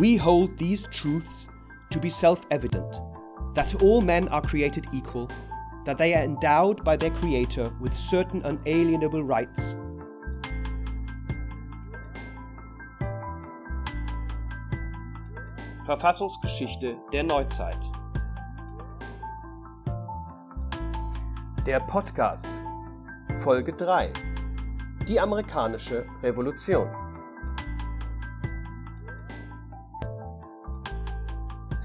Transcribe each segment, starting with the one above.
We hold these truths to be self evident that all men are created equal, that they are endowed by their Creator with certain unalienable rights. Verfassungsgeschichte der Neuzeit. Der Podcast Folge 3 Die amerikanische Revolution.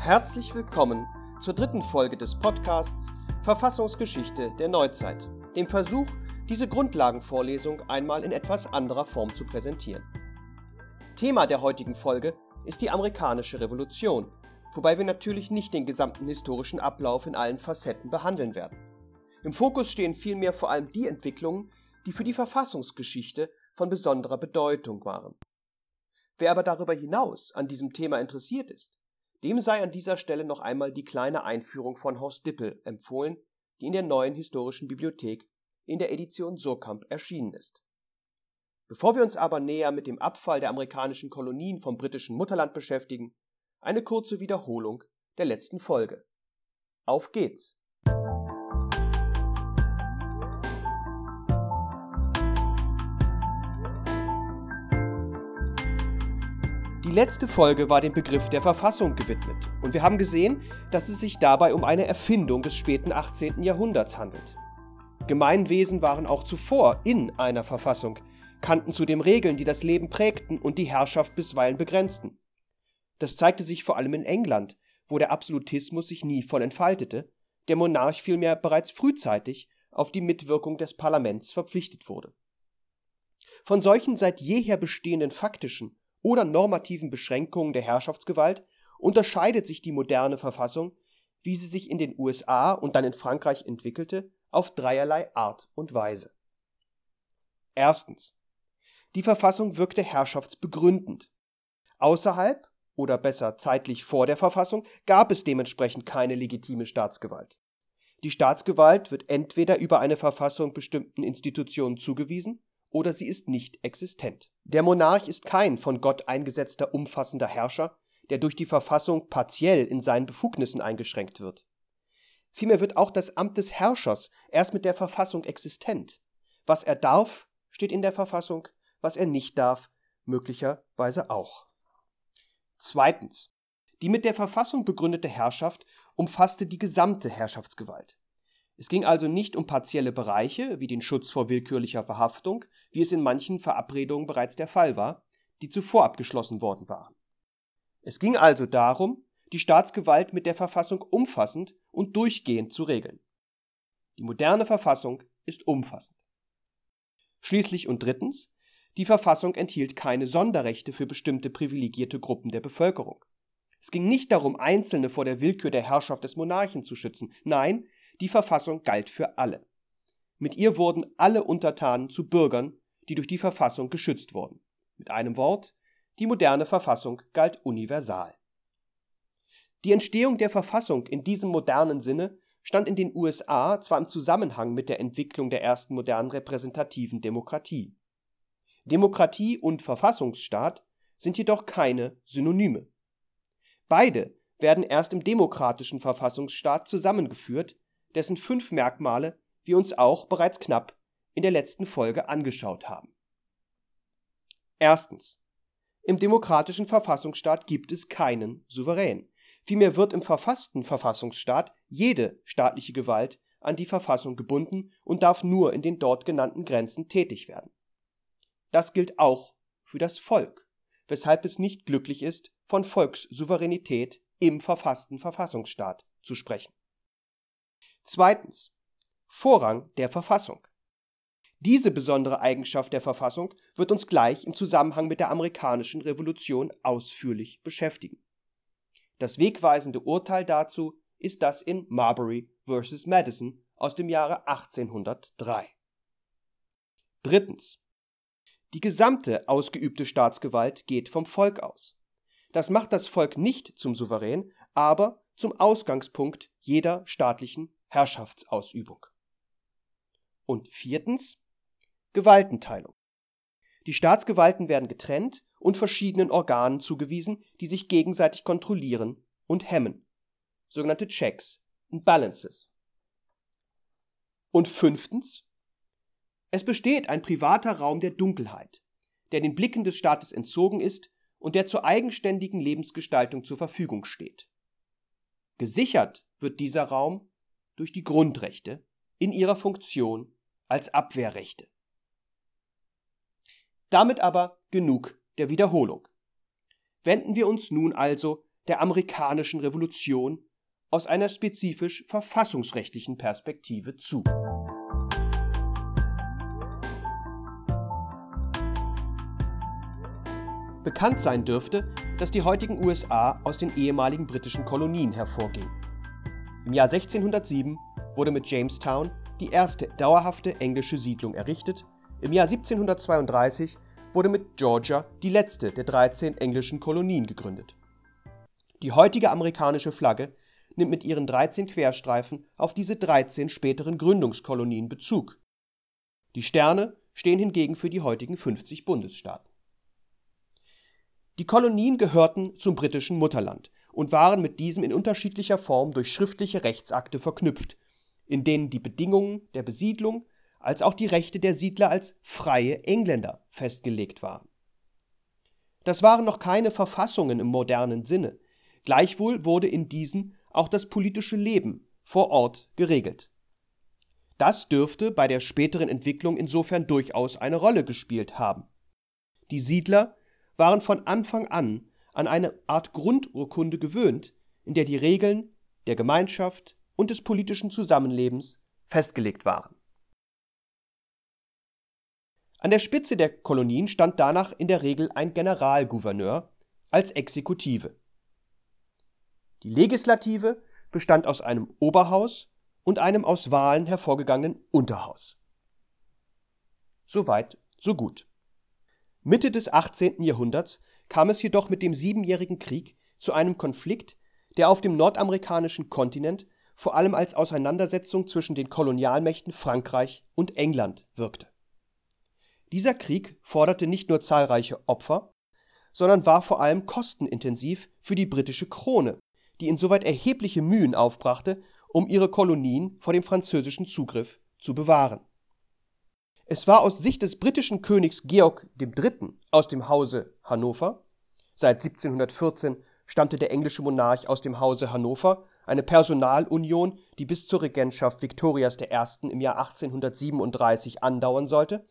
Herzlich willkommen zur dritten Folge des Podcasts Verfassungsgeschichte der Neuzeit, dem Versuch, diese Grundlagenvorlesung einmal in etwas anderer Form zu präsentieren. Thema der heutigen Folge ist die amerikanische Revolution, wobei wir natürlich nicht den gesamten historischen Ablauf in allen Facetten behandeln werden. Im Fokus stehen vielmehr vor allem die Entwicklungen, die für die Verfassungsgeschichte von besonderer Bedeutung waren. Wer aber darüber hinaus an diesem Thema interessiert ist, dem sei an dieser Stelle noch einmal die kleine Einführung von Horst Dippel empfohlen, die in der neuen historischen Bibliothek in der Edition Surkamp erschienen ist. Bevor wir uns aber näher mit dem Abfall der amerikanischen Kolonien vom britischen Mutterland beschäftigen, eine kurze Wiederholung der letzten Folge. Auf geht's! Die letzte Folge war dem Begriff der Verfassung gewidmet und wir haben gesehen, dass es sich dabei um eine Erfindung des späten 18. Jahrhunderts handelt. Gemeinwesen waren auch zuvor in einer Verfassung, kannten zudem Regeln, die das Leben prägten und die Herrschaft bisweilen begrenzten. Das zeigte sich vor allem in England, wo der Absolutismus sich nie voll entfaltete, der Monarch vielmehr bereits frühzeitig auf die Mitwirkung des Parlaments verpflichtet wurde. Von solchen seit jeher bestehenden faktischen oder normativen Beschränkungen der Herrschaftsgewalt unterscheidet sich die moderne Verfassung, wie sie sich in den USA und dann in Frankreich entwickelte, auf dreierlei Art und Weise. Erstens. Die Verfassung wirkte herrschaftsbegründend. Außerhalb oder besser zeitlich vor der Verfassung gab es dementsprechend keine legitime Staatsgewalt. Die Staatsgewalt wird entweder über eine Verfassung bestimmten Institutionen zugewiesen oder sie ist nicht existent. Der Monarch ist kein von Gott eingesetzter umfassender Herrscher, der durch die Verfassung partiell in seinen Befugnissen eingeschränkt wird. Vielmehr wird auch das Amt des Herrschers erst mit der Verfassung existent. Was er darf, steht in der Verfassung, was er nicht darf, möglicherweise auch. Zweitens. Die mit der Verfassung begründete Herrschaft umfasste die gesamte Herrschaftsgewalt. Es ging also nicht um partielle Bereiche wie den Schutz vor willkürlicher Verhaftung, wie es in manchen Verabredungen bereits der Fall war, die zuvor abgeschlossen worden waren. Es ging also darum, die Staatsgewalt mit der Verfassung umfassend und durchgehend zu regeln. Die moderne Verfassung ist umfassend. Schließlich und drittens, die Verfassung enthielt keine Sonderrechte für bestimmte privilegierte Gruppen der Bevölkerung. Es ging nicht darum, Einzelne vor der Willkür der Herrschaft des Monarchen zu schützen, nein, die Verfassung galt für alle. Mit ihr wurden alle Untertanen zu Bürgern, die durch die Verfassung geschützt wurden. Mit einem Wort, die moderne Verfassung galt universal. Die Entstehung der Verfassung in diesem modernen Sinne stand in den USA zwar im Zusammenhang mit der Entwicklung der ersten modernen repräsentativen Demokratie. Demokratie und Verfassungsstaat sind jedoch keine Synonyme. Beide werden erst im demokratischen Verfassungsstaat zusammengeführt, dessen fünf Merkmale wir uns auch bereits knapp in der letzten Folge angeschaut haben. Erstens. Im demokratischen Verfassungsstaat gibt es keinen Souverän. Vielmehr wird im verfassten Verfassungsstaat jede staatliche Gewalt an die Verfassung gebunden und darf nur in den dort genannten Grenzen tätig werden. Das gilt auch für das Volk, weshalb es nicht glücklich ist, von Volkssouveränität im verfassten Verfassungsstaat zu sprechen. Zweitens. Vorrang der Verfassung. Diese besondere Eigenschaft der Verfassung wird uns gleich im Zusammenhang mit der amerikanischen Revolution ausführlich beschäftigen. Das wegweisende Urteil dazu ist das in Marbury vs. Madison aus dem Jahre 1803. Drittens. Die gesamte ausgeübte Staatsgewalt geht vom Volk aus. Das macht das Volk nicht zum Souverän, aber zum Ausgangspunkt jeder staatlichen Herrschaftsausübung. Und viertens Gewaltenteilung. Die Staatsgewalten werden getrennt und verschiedenen Organen zugewiesen, die sich gegenseitig kontrollieren und hemmen, sogenannte Checks und Balances. Und fünftens, es besteht ein privater Raum der Dunkelheit, der den Blicken des Staates entzogen ist und der zur eigenständigen Lebensgestaltung zur Verfügung steht. Gesichert wird dieser Raum durch die Grundrechte in ihrer Funktion als Abwehrrechte. Damit aber genug der Wiederholung. Wenden wir uns nun also der amerikanischen Revolution aus einer spezifisch verfassungsrechtlichen Perspektive zu. Bekannt sein dürfte, dass die heutigen USA aus den ehemaligen britischen Kolonien hervorgingen. Im Jahr 1607 wurde mit Jamestown die erste dauerhafte englische Siedlung errichtet, im Jahr 1732 wurde mit Georgia die letzte der 13 englischen Kolonien gegründet. Die heutige amerikanische Flagge nimmt mit ihren 13 Querstreifen auf diese 13 späteren Gründungskolonien Bezug. Die Sterne stehen hingegen für die heutigen 50 Bundesstaaten. Die Kolonien gehörten zum britischen Mutterland und waren mit diesem in unterschiedlicher Form durch schriftliche Rechtsakte verknüpft, in denen die Bedingungen der Besiedlung als auch die Rechte der Siedler als freie Engländer festgelegt waren. Das waren noch keine Verfassungen im modernen Sinne, gleichwohl wurde in diesen auch das politische Leben vor Ort geregelt. Das dürfte bei der späteren Entwicklung insofern durchaus eine Rolle gespielt haben. Die Siedler waren von Anfang an an eine Art Grundurkunde gewöhnt, in der die Regeln der Gemeinschaft und des politischen Zusammenlebens festgelegt waren. An der Spitze der Kolonien stand danach in der Regel ein Generalgouverneur als Exekutive. Die Legislative bestand aus einem Oberhaus und einem aus Wahlen hervorgegangenen Unterhaus. Soweit, so gut. Mitte des 18. Jahrhunderts kam es jedoch mit dem Siebenjährigen Krieg zu einem Konflikt, der auf dem nordamerikanischen Kontinent vor allem als Auseinandersetzung zwischen den Kolonialmächten Frankreich und England wirkte. Dieser Krieg forderte nicht nur zahlreiche Opfer, sondern war vor allem kostenintensiv für die britische Krone, die insoweit erhebliche Mühen aufbrachte, um ihre Kolonien vor dem französischen Zugriff zu bewahren. Es war aus Sicht des britischen Königs Georg III. Aus dem Hause Hannover seit 1714 stammte der englische Monarch aus dem Hause Hannover, eine Personalunion, die bis zur Regentschaft Viktorias I. im Jahr 1837 andauern sollte.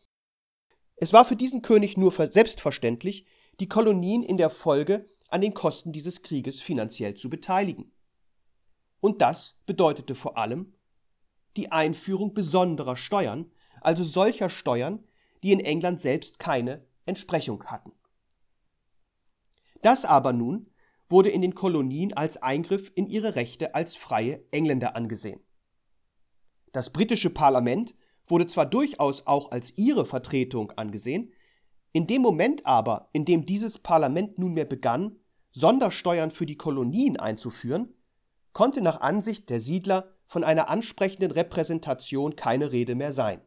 Es war für diesen König nur selbstverständlich, die Kolonien in der Folge an den Kosten dieses Krieges finanziell zu beteiligen. Und das bedeutete vor allem die Einführung besonderer Steuern, also solcher Steuern, die in England selbst keine Entsprechung hatten. Das aber nun wurde in den Kolonien als Eingriff in ihre Rechte als freie Engländer angesehen. Das britische Parlament wurde zwar durchaus auch als ihre Vertretung angesehen, in dem Moment aber, in dem dieses Parlament nunmehr begann, Sondersteuern für die Kolonien einzuführen, konnte nach Ansicht der Siedler von einer ansprechenden Repräsentation keine Rede mehr sein.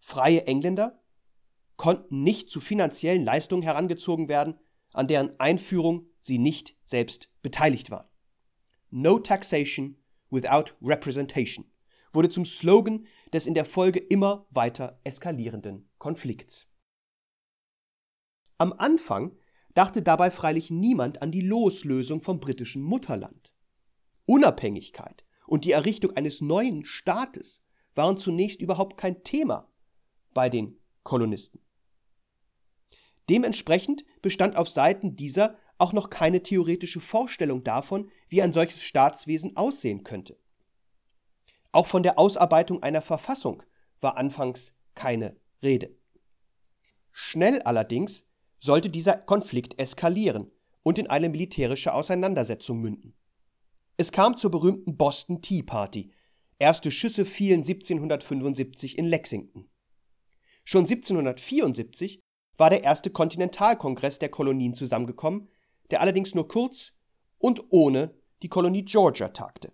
Freie Engländer konnten nicht zu finanziellen Leistungen herangezogen werden, an deren Einführung sie nicht selbst beteiligt waren. No taxation without representation wurde zum Slogan des in der Folge immer weiter eskalierenden Konflikts. Am Anfang dachte dabei freilich niemand an die Loslösung vom britischen Mutterland. Unabhängigkeit und die Errichtung eines neuen Staates waren zunächst überhaupt kein Thema bei den Kolonisten. Dementsprechend bestand auf Seiten dieser auch noch keine theoretische Vorstellung davon, wie ein solches Staatswesen aussehen könnte. Auch von der Ausarbeitung einer Verfassung war anfangs keine Rede. Schnell allerdings sollte dieser Konflikt eskalieren und in eine militärische Auseinandersetzung münden. Es kam zur berühmten Boston Tea Party. Erste Schüsse fielen 1775 in Lexington. Schon 1774 war der erste Kontinentalkongress der Kolonien zusammengekommen, der allerdings nur kurz und ohne die Kolonie Georgia tagte.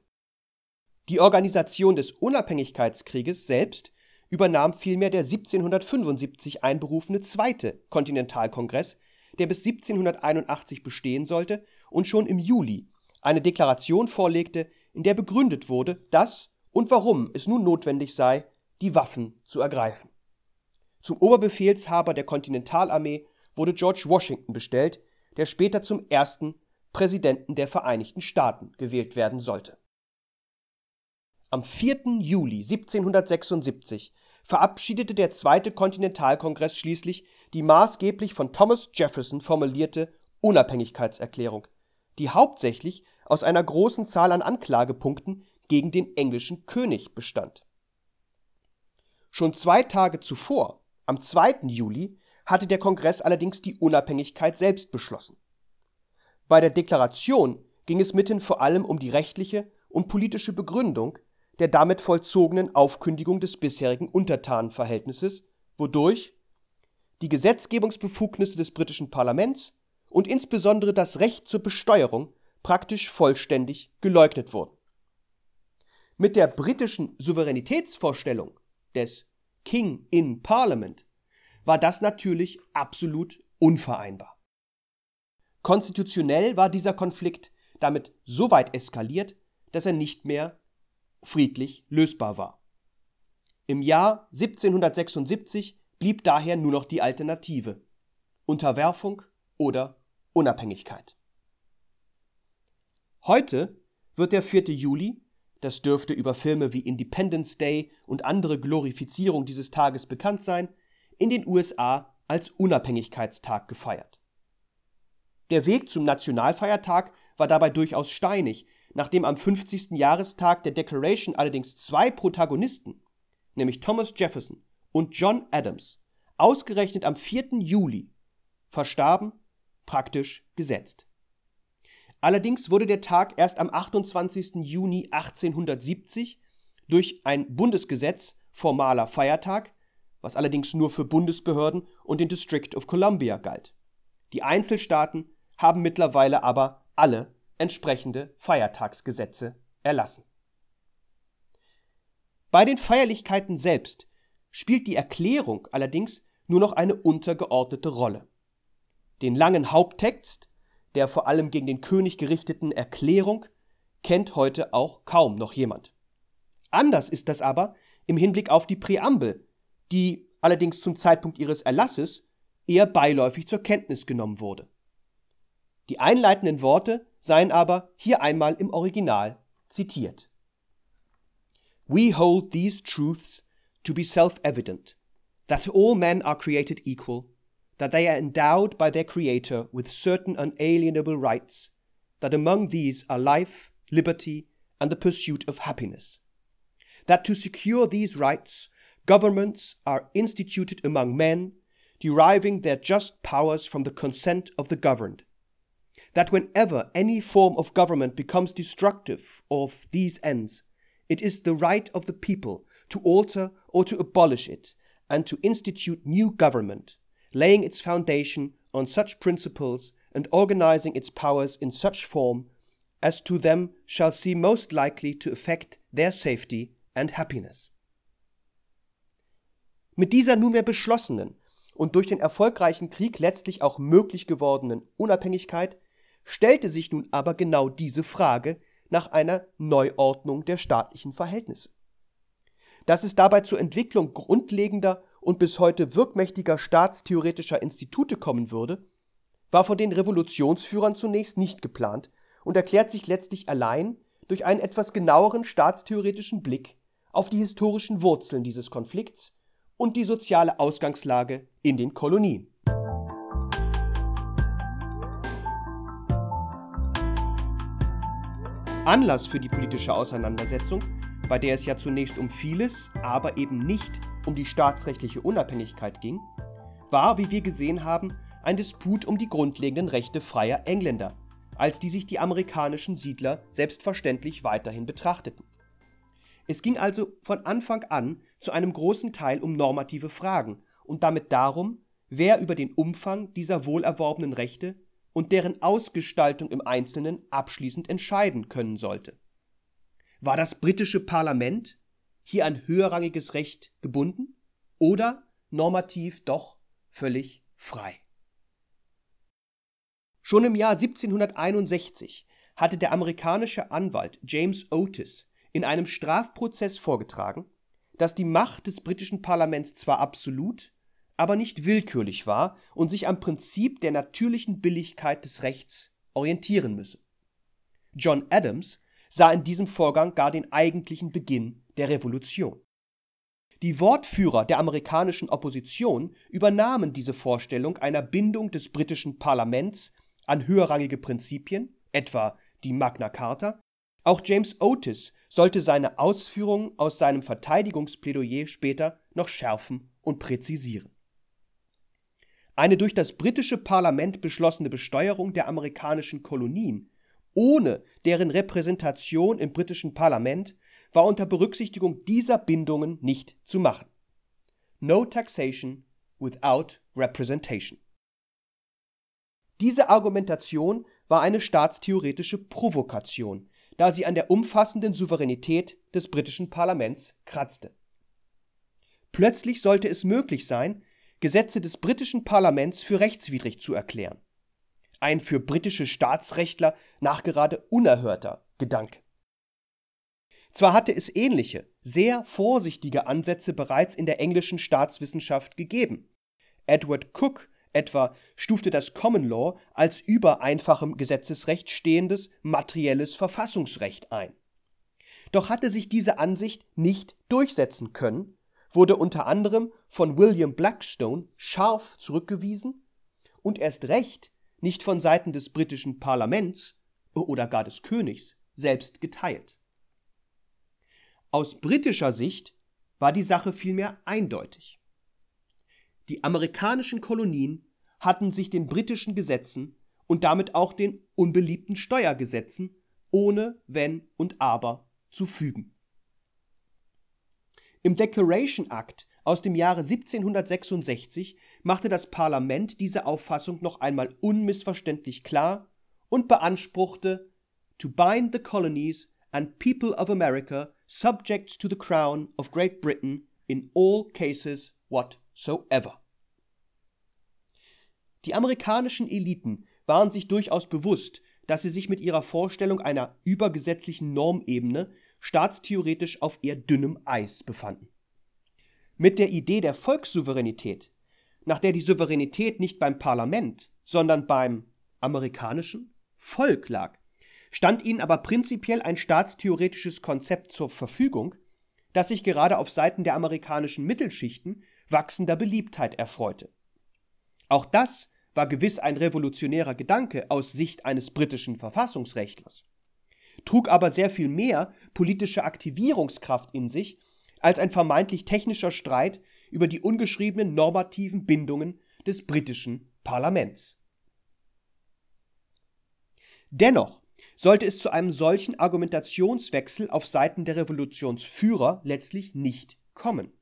Die Organisation des Unabhängigkeitskrieges selbst übernahm vielmehr der 1775 einberufene Zweite Kontinentalkongress, der bis 1781 bestehen sollte und schon im Juli eine Deklaration vorlegte, in der begründet wurde, dass und warum es nun notwendig sei, die Waffen zu ergreifen. Zum Oberbefehlshaber der Kontinentalarmee wurde George Washington bestellt, der später zum ersten Präsidenten der Vereinigten Staaten gewählt werden sollte. Am 4. Juli 1776 verabschiedete der Zweite Kontinentalkongress schließlich die maßgeblich von Thomas Jefferson formulierte Unabhängigkeitserklärung, die hauptsächlich aus einer großen Zahl an Anklagepunkten gegen den englischen König bestand. Schon zwei Tage zuvor, am 2. Juli, hatte der Kongress allerdings die Unabhängigkeit selbst beschlossen. Bei der Deklaration ging es mithin vor allem um die rechtliche und politische Begründung der damit vollzogenen Aufkündigung des bisherigen Untertanenverhältnisses, wodurch die Gesetzgebungsbefugnisse des britischen Parlaments und insbesondere das Recht zur Besteuerung praktisch vollständig geleugnet wurden. Mit der britischen Souveränitätsvorstellung des King in Parliament war das natürlich absolut unvereinbar. Konstitutionell war dieser Konflikt damit so weit eskaliert, dass er nicht mehr friedlich lösbar war. Im Jahr 1776 blieb daher nur noch die Alternative Unterwerfung oder Unabhängigkeit. Heute wird der 4. Juli, das dürfte über Filme wie Independence Day und andere Glorifizierung dieses Tages bekannt sein, in den USA als Unabhängigkeitstag gefeiert. Der Weg zum Nationalfeiertag war dabei durchaus steinig, nachdem am 50. Jahrestag der Declaration allerdings zwei Protagonisten, nämlich Thomas Jefferson und John Adams, ausgerechnet am 4. Juli verstarben, praktisch gesetzt. Allerdings wurde der Tag erst am 28. Juni 1870 durch ein Bundesgesetz formaler Feiertag, was allerdings nur für Bundesbehörden und den District of Columbia galt. Die Einzelstaaten haben mittlerweile aber alle entsprechende Feiertagsgesetze erlassen. Bei den Feierlichkeiten selbst spielt die Erklärung allerdings nur noch eine untergeordnete Rolle. Den langen Haupttext der vor allem gegen den König gerichteten Erklärung kennt heute auch kaum noch jemand. Anders ist das aber im Hinblick auf die Präambel, die allerdings zum Zeitpunkt ihres Erlasses eher beiläufig zur Kenntnis genommen wurde. Die einleitenden Worte seien aber hier einmal im Original zitiert. We hold these truths to be self-evident, that all men are created equal, that they are endowed by their Creator with certain unalienable rights, that among these are life, liberty, and the pursuit of happiness. That to secure these rights, governments are instituted among men, deriving their just powers from the consent of the governed, that whenever any form of government becomes destructive of these ends, it is the right of the people to alter or to abolish it, and to institute new government, laying its foundation on such principles and organizing its powers in such form as to them shall seem most likely to affect their safety and happiness. Mit dieser nunmehr beschlossenen und durch den erfolgreichen Krieg letztlich auch möglich gewordenen Unabhängigkeit stellte sich nun aber genau diese Frage nach einer Neuordnung der staatlichen Verhältnisse. Dass es dabei zur Entwicklung grundlegender und bis heute wirkmächtiger staatstheoretischer Institute kommen würde, war von den Revolutionsführern zunächst nicht geplant und erklärt sich letztlich allein durch einen etwas genaueren staatstheoretischen Blick auf die historischen Wurzeln dieses Konflikts und die soziale Ausgangslage in den Kolonien. Anlass für die politische Auseinandersetzung, bei der es ja zunächst um vieles, aber eben nicht um die staatsrechtliche Unabhängigkeit ging, war, wie wir gesehen haben, ein Disput um die grundlegenden Rechte freier Engländer, als die sich die amerikanischen Siedler selbstverständlich weiterhin betrachteten. Es ging also von Anfang an zu einem großen Teil um normative Fragen und damit darum, wer über den Umfang dieser wohlerworbenen Rechte und deren Ausgestaltung im Einzelnen abschließend entscheiden können sollte. War das britische Parlament, hier an höherrangiges Recht gebunden oder normativ doch völlig frei. Schon im Jahr 1761 hatte der amerikanische Anwalt James Otis in einem Strafprozess vorgetragen, dass die Macht des britischen Parlaments zwar absolut, aber nicht willkürlich war und sich am Prinzip der natürlichen Billigkeit des Rechts orientieren müsse. John Adams sah in diesem Vorgang gar den eigentlichen Beginn der Revolution. Die Wortführer der amerikanischen Opposition übernahmen diese Vorstellung einer Bindung des britischen Parlaments an höherrangige Prinzipien, etwa die Magna Carta. Auch James Otis sollte seine Ausführungen aus seinem Verteidigungsplädoyer später noch schärfen und präzisieren. Eine durch das britische Parlament beschlossene Besteuerung der amerikanischen Kolonien ohne deren Repräsentation im britischen Parlament war unter Berücksichtigung dieser Bindungen nicht zu machen. No taxation without representation. Diese Argumentation war eine staatstheoretische Provokation, da sie an der umfassenden Souveränität des britischen Parlaments kratzte. Plötzlich sollte es möglich sein, Gesetze des britischen Parlaments für rechtswidrig zu erklären. Ein für britische Staatsrechtler nachgerade unerhörter Gedanke. Zwar hatte es ähnliche, sehr vorsichtige Ansätze bereits in der englischen Staatswissenschaft gegeben. Edward Cook etwa stufte das Common Law als über einfachem Gesetzesrecht stehendes materielles Verfassungsrecht ein. Doch hatte sich diese Ansicht nicht durchsetzen können, wurde unter anderem von William Blackstone scharf zurückgewiesen und erst recht nicht von Seiten des britischen Parlaments oder gar des Königs selbst geteilt. Aus britischer Sicht war die Sache vielmehr eindeutig. Die amerikanischen Kolonien hatten sich den britischen Gesetzen und damit auch den unbeliebten Steuergesetzen ohne Wenn und Aber zu fügen. Im Declaration Act aus dem Jahre 1766 machte das Parlament diese Auffassung noch einmal unmissverständlich klar und beanspruchte to bind the colonies and people of America subject to the Crown of Great Britain in all cases whatsoever. Die amerikanischen Eliten waren sich durchaus bewusst, dass sie sich mit ihrer Vorstellung einer übergesetzlichen Normebene staatstheoretisch auf eher dünnem Eis befanden. Mit der Idee der Volkssouveränität, nach der die Souveränität nicht beim Parlament, sondern beim amerikanischen Volk lag, stand ihnen aber prinzipiell ein staatstheoretisches Konzept zur Verfügung, das sich gerade auf Seiten der amerikanischen Mittelschichten wachsender Beliebtheit erfreute. Auch das war gewiss ein revolutionärer Gedanke aus Sicht eines britischen Verfassungsrechtlers, trug aber sehr viel mehr politische Aktivierungskraft in sich als ein vermeintlich technischer Streit über die ungeschriebenen normativen Bindungen des britischen Parlaments. Dennoch sollte es zu einem solchen Argumentationswechsel auf Seiten der Revolutionsführer letztlich nicht kommen.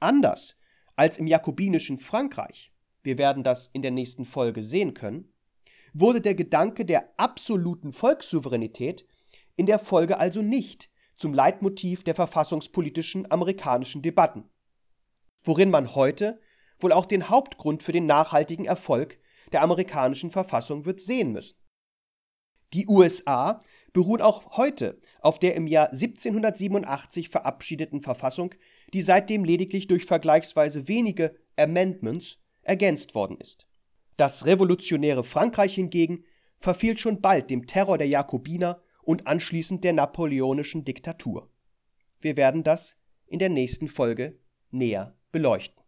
Anders als im jakobinischen Frankreich wir werden das in der nächsten Folge sehen können, wurde der Gedanke der absoluten Volkssouveränität in der Folge also nicht zum Leitmotiv der verfassungspolitischen amerikanischen Debatten, worin man heute wohl auch den Hauptgrund für den nachhaltigen Erfolg der amerikanischen Verfassung wird sehen müssen. Die USA beruhen auch heute auf der im Jahr 1787 verabschiedeten Verfassung, die seitdem lediglich durch vergleichsweise wenige Amendments ergänzt worden ist. Das revolutionäre Frankreich hingegen verfiel schon bald dem Terror der Jakobiner und anschließend der napoleonischen Diktatur. Wir werden das in der nächsten Folge näher beleuchten.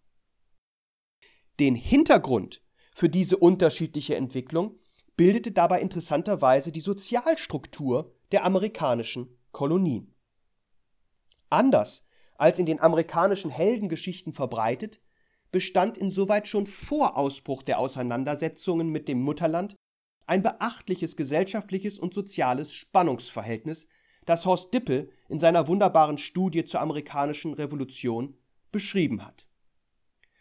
Den Hintergrund für diese unterschiedliche Entwicklung bildete dabei interessanterweise die Sozialstruktur der amerikanischen Kolonien. Anders als in den amerikanischen Heldengeschichten verbreitet, bestand insoweit schon vor Ausbruch der Auseinandersetzungen mit dem Mutterland ein beachtliches gesellschaftliches und soziales Spannungsverhältnis, das Horst Dippel in seiner wunderbaren Studie zur amerikanischen Revolution beschrieben hat.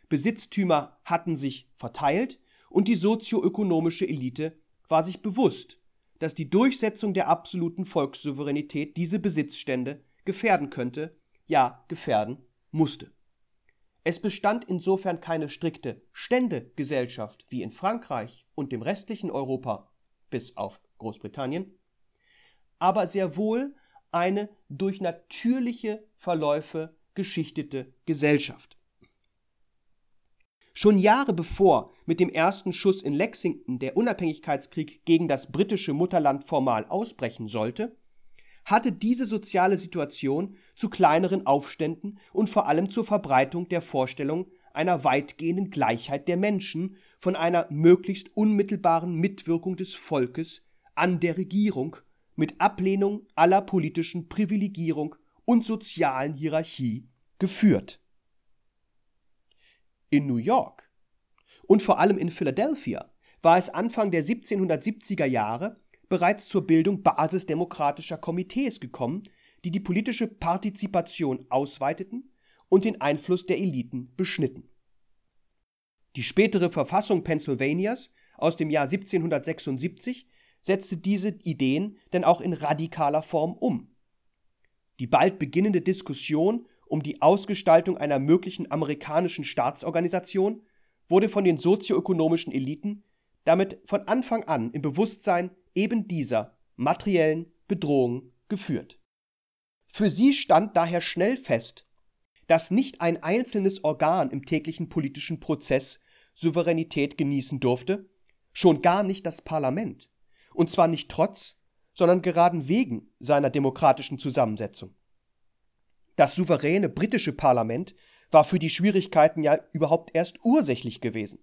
Besitztümer hatten sich verteilt und die sozioökonomische Elite war sich bewusst, dass die Durchsetzung der absoluten Volkssouveränität diese Besitzstände gefährden könnte ja gefährden musste. Es bestand insofern keine strikte Ständegesellschaft wie in Frankreich und dem restlichen Europa bis auf Großbritannien, aber sehr wohl eine durch natürliche Verläufe geschichtete Gesellschaft. Schon Jahre bevor mit dem ersten Schuss in Lexington der Unabhängigkeitskrieg gegen das britische Mutterland formal ausbrechen sollte, hatte diese soziale Situation zu kleineren Aufständen und vor allem zur Verbreitung der Vorstellung einer weitgehenden Gleichheit der Menschen von einer möglichst unmittelbaren Mitwirkung des Volkes an der Regierung mit Ablehnung aller politischen Privilegierung und sozialen Hierarchie geführt. In New York und vor allem in Philadelphia war es Anfang der 1770er Jahre bereits zur Bildung basisdemokratischer Komitees gekommen, die die politische Partizipation ausweiteten und den Einfluss der Eliten beschnitten. Die spätere Verfassung Pennsylvanias aus dem Jahr 1776 setzte diese Ideen denn auch in radikaler Form um. Die bald beginnende Diskussion um die Ausgestaltung einer möglichen amerikanischen Staatsorganisation wurde von den sozioökonomischen Eliten damit von Anfang an im Bewusstsein eben dieser materiellen Bedrohung geführt. Für sie stand daher schnell fest, dass nicht ein einzelnes Organ im täglichen politischen Prozess Souveränität genießen durfte, schon gar nicht das Parlament, und zwar nicht trotz, sondern gerade wegen seiner demokratischen Zusammensetzung. Das souveräne britische Parlament war für die Schwierigkeiten ja überhaupt erst ursächlich gewesen.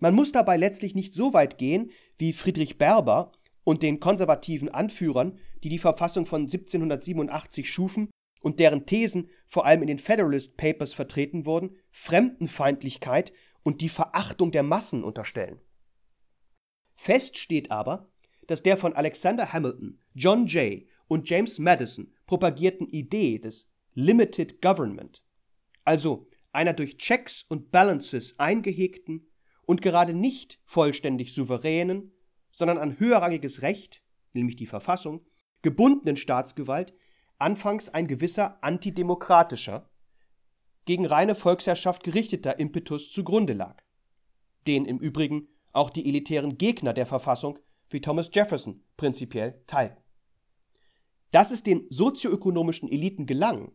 Man muss dabei letztlich nicht so weit gehen wie Friedrich Berber und den konservativen Anführern, die die Verfassung von 1787 schufen und deren Thesen vor allem in den Federalist Papers vertreten wurden, Fremdenfeindlichkeit und die Verachtung der Massen unterstellen. Fest steht aber, dass der von Alexander Hamilton, John Jay und James Madison propagierten Idee des Limited Government, also einer durch Checks und Balances eingehegten und gerade nicht vollständig souveränen, sondern an höherrangiges Recht, nämlich die Verfassung, gebundenen Staatsgewalt anfangs ein gewisser antidemokratischer, gegen reine Volksherrschaft gerichteter Impetus zugrunde lag, den im Übrigen auch die elitären Gegner der Verfassung wie Thomas Jefferson prinzipiell teilten. Dass es den sozioökonomischen Eliten gelang,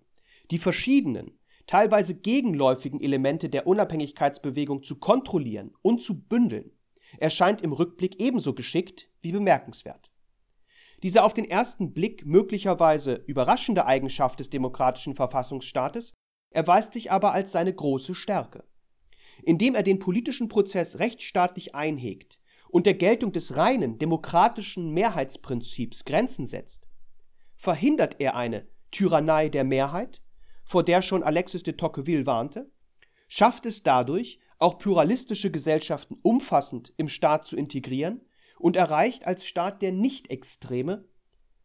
die verschiedenen, teilweise gegenläufigen Elemente der Unabhängigkeitsbewegung zu kontrollieren und zu bündeln, erscheint im Rückblick ebenso geschickt wie bemerkenswert. Diese auf den ersten Blick möglicherweise überraschende Eigenschaft des demokratischen Verfassungsstaates erweist sich aber als seine große Stärke. Indem er den politischen Prozess rechtsstaatlich einhegt und der Geltung des reinen demokratischen Mehrheitsprinzips Grenzen setzt, verhindert er eine Tyrannei der Mehrheit, vor der schon Alexis de Tocqueville warnte, schafft es dadurch, auch pluralistische Gesellschaften umfassend im Staat zu integrieren und erreicht als Staat der Nicht-Extreme,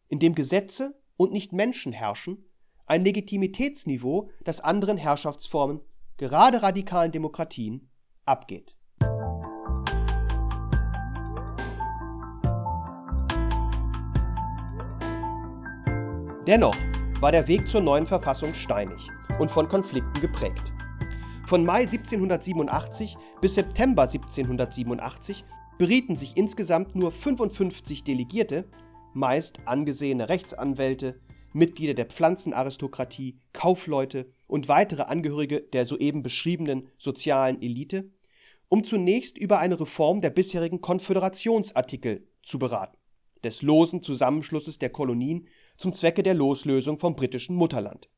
in dem Gesetze und nicht Menschen herrschen, ein Legitimitätsniveau, das anderen Herrschaftsformen, gerade radikalen Demokratien, abgeht. Dennoch war der Weg zur neuen Verfassung steinig und von Konflikten geprägt. Von Mai 1787 bis September 1787 berieten sich insgesamt nur 55 Delegierte, meist angesehene Rechtsanwälte, Mitglieder der Pflanzenaristokratie, Kaufleute und weitere Angehörige der soeben beschriebenen sozialen Elite, um zunächst über eine Reform der bisherigen Konföderationsartikel zu beraten, des losen Zusammenschlusses der Kolonien zum Zwecke der Loslösung vom britischen Mutterland.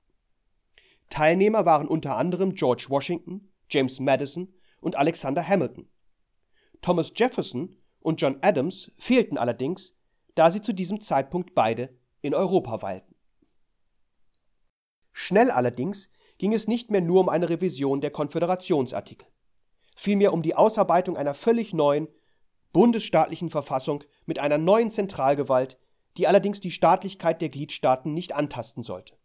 Teilnehmer waren unter anderem George Washington, James Madison und Alexander Hamilton. Thomas Jefferson und John Adams fehlten allerdings, da sie zu diesem Zeitpunkt beide in Europa weilten. Schnell allerdings ging es nicht mehr nur um eine Revision der Konföderationsartikel, vielmehr um die Ausarbeitung einer völlig neuen bundesstaatlichen Verfassung mit einer neuen Zentralgewalt, die allerdings die Staatlichkeit der Gliedstaaten nicht antasten sollte.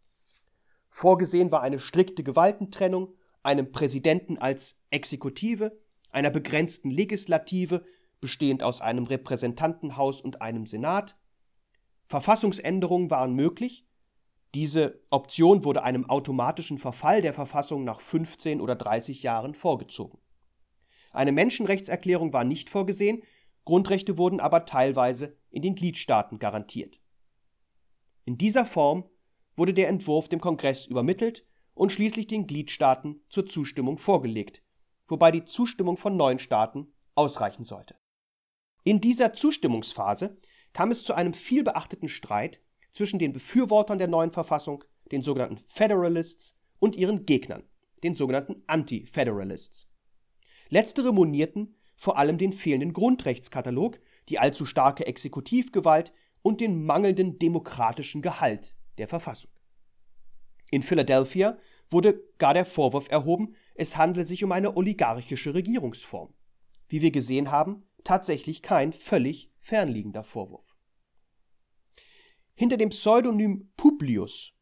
Vorgesehen war eine strikte Gewaltentrennung, einem Präsidenten als Exekutive, einer begrenzten Legislative, bestehend aus einem Repräsentantenhaus und einem Senat. Verfassungsänderungen waren möglich, Diese Option wurde einem automatischen Verfall der Verfassung nach 15 oder 30 Jahren vorgezogen. Eine Menschenrechtserklärung war nicht vorgesehen, Grundrechte wurden aber teilweise in den Gliedstaaten garantiert. In dieser Form wurde der Entwurf dem Kongress übermittelt und schließlich den Gliedstaaten zur Zustimmung vorgelegt, wobei die Zustimmung von neun Staaten ausreichen sollte. In dieser Zustimmungsphase kam es zu einem vielbeachteten Streit zwischen den Befürwortern der neuen Verfassung, den sogenannten Federalists, und ihren Gegnern, den sogenannten Anti-Federalists. Letztere monierten vor allem den fehlenden Grundrechtskatalog, die allzu starke Exekutivgewalt und den mangelnden demokratischen Gehalt der Verfassung. In Philadelphia wurde gar der Vorwurf erhoben, es handle sich um eine oligarchische Regierungsform. Wie wir gesehen haben, tatsächlich kein völlig fernliegender Vorwurf. Hinter dem Pseudonym Publius,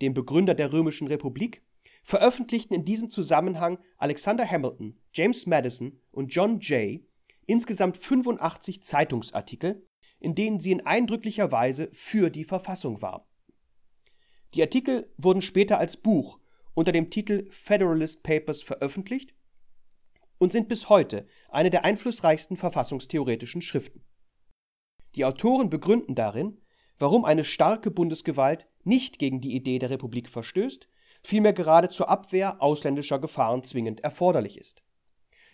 dem Begründer der Römischen Republik, veröffentlichten in diesem Zusammenhang Alexander Hamilton, James Madison und John Jay insgesamt 85 Zeitungsartikel, in denen sie in eindrücklicher Weise für die Verfassung warben. Die Artikel wurden später als Buch unter dem Titel Federalist Papers veröffentlicht und sind bis heute eine der einflussreichsten verfassungstheoretischen Schriften. Die Autoren begründen darin, warum eine starke Bundesgewalt nicht gegen die Idee der Republik verstößt, vielmehr gerade zur Abwehr ausländischer Gefahren zwingend erforderlich ist.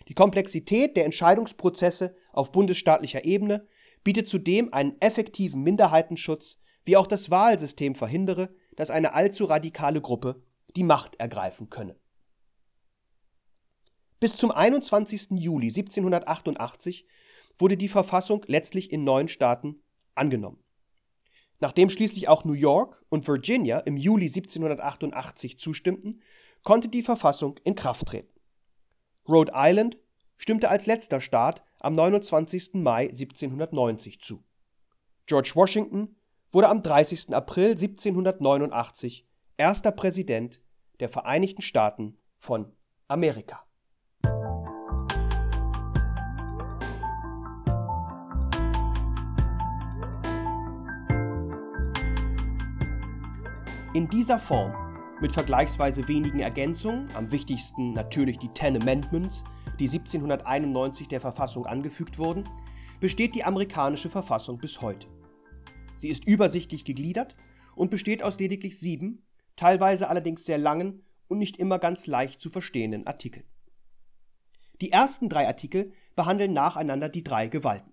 Die Komplexität der Entscheidungsprozesse auf bundesstaatlicher Ebene bietet zudem einen effektiven Minderheitenschutz, wie auch das Wahlsystem verhindere, dass eine allzu radikale Gruppe die Macht ergreifen könne. Bis zum 21. Juli 1788 wurde die Verfassung letztlich in neun Staaten angenommen. Nachdem schließlich auch New York und Virginia im Juli 1788 zustimmten, konnte die Verfassung in Kraft treten. Rhode Island stimmte als letzter Staat am 29. Mai 1790 zu. George Washington wurde am 30. April 1789 erster Präsident der Vereinigten Staaten von Amerika. In dieser Form, mit vergleichsweise wenigen Ergänzungen, am wichtigsten natürlich die Ten Amendments, die 1791 der Verfassung angefügt wurden, besteht die amerikanische Verfassung bis heute. Sie ist übersichtlich gegliedert und besteht aus lediglich sieben, teilweise allerdings sehr langen und nicht immer ganz leicht zu verstehenden Artikeln. Die ersten drei Artikel behandeln nacheinander die drei Gewalten.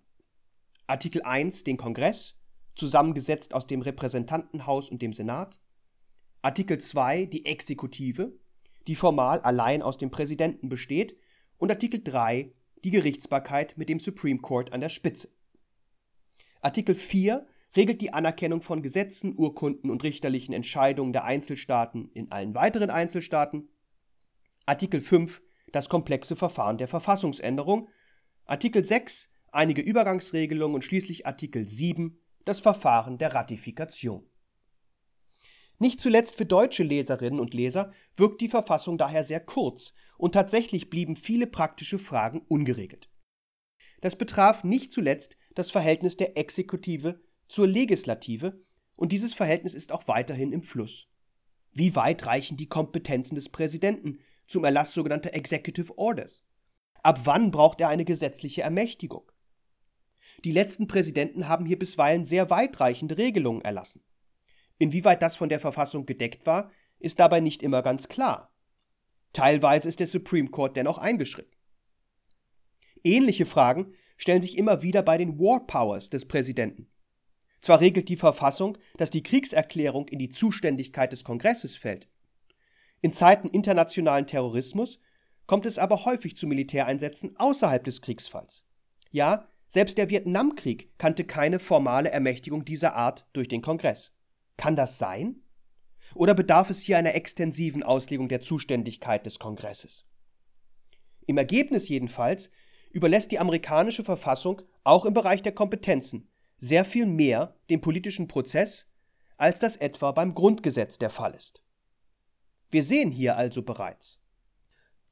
Artikel 1 den Kongress, zusammengesetzt aus dem Repräsentantenhaus und dem Senat, Artikel 2 die Exekutive, die formal allein aus dem Präsidenten besteht, und Artikel 3 die Gerichtsbarkeit mit dem Supreme Court an der Spitze. Artikel 4 regelt die Anerkennung von Gesetzen, Urkunden und richterlichen Entscheidungen der Einzelstaaten in allen weiteren Einzelstaaten. Artikel 5 das komplexe Verfahren der Verfassungsänderung. Artikel 6 einige Übergangsregelungen und schließlich Artikel 7 das Verfahren der Ratifikation. Nicht zuletzt für deutsche Leserinnen und Leser wirkt die Verfassung daher sehr kurz und tatsächlich blieben viele praktische Fragen ungeregelt. Das betraf nicht zuletzt das Verhältnis der Exekutive zur Legislative und dieses Verhältnis ist auch weiterhin im Fluss. Wie weit reichen die Kompetenzen des Präsidenten zum Erlass sogenannter Executive Orders? Ab wann braucht er eine gesetzliche Ermächtigung? Die letzten Präsidenten haben hier bisweilen sehr weitreichende Regelungen erlassen. Inwieweit das von der Verfassung gedeckt war, ist dabei nicht immer ganz klar. Teilweise ist der Supreme Court dennoch eingeschritten. Ähnliche Fragen stellen sich immer wieder bei den War Powers des Präsidenten. Zwar regelt die Verfassung, dass die Kriegserklärung in die Zuständigkeit des Kongresses fällt. In Zeiten internationalen Terrorismus kommt es aber häufig zu Militäreinsätzen außerhalb des Kriegsfalls. Ja, selbst der Vietnamkrieg kannte keine formale Ermächtigung dieser Art durch den Kongress. Kann das sein? Oder bedarf es hier einer extensiven Auslegung der Zuständigkeit des Kongresses? Im Ergebnis jedenfalls überlässt die amerikanische Verfassung auch im Bereich der Kompetenzen sehr viel mehr dem politischen Prozess, als das etwa beim Grundgesetz der Fall ist. Wir sehen hier also bereits.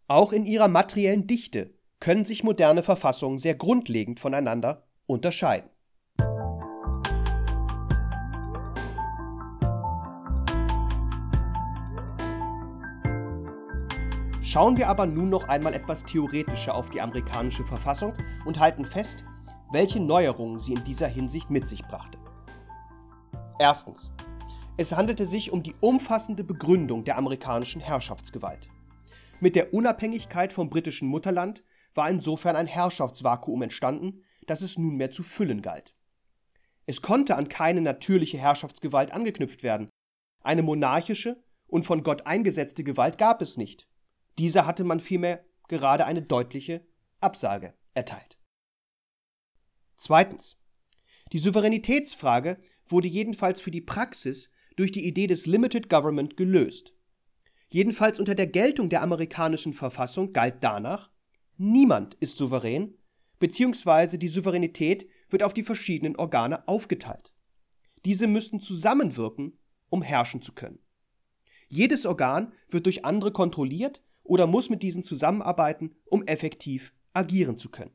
Auch in ihrer materiellen Dichte können sich moderne Verfassungen sehr grundlegend voneinander unterscheiden. Schauen wir aber nun noch einmal etwas theoretischer auf die amerikanische Verfassung und halten fest, welche Neuerungen sie in dieser Hinsicht mit sich brachte. Erstens. Es handelte sich um die umfassende Begründung der amerikanischen Herrschaftsgewalt. Mit der Unabhängigkeit vom britischen Mutterland war insofern ein Herrschaftsvakuum entstanden, das es nunmehr zu füllen galt. Es konnte an keine natürliche Herrschaftsgewalt angeknüpft werden. Eine monarchische und von Gott eingesetzte Gewalt gab es nicht. Dieser hatte man vielmehr gerade eine deutliche Absage erteilt. Zweitens. Die Souveränitätsfrage wurde jedenfalls für die Praxis durch die Idee des Limited Government gelöst. Jedenfalls unter der Geltung der amerikanischen Verfassung galt danach, niemand ist souverän, beziehungsweise die Souveränität wird auf die verschiedenen Organe aufgeteilt. Diese müssten zusammenwirken, um herrschen zu können. Jedes Organ wird durch andere kontrolliert oder muss mit diesen zusammenarbeiten, um effektiv agieren zu können.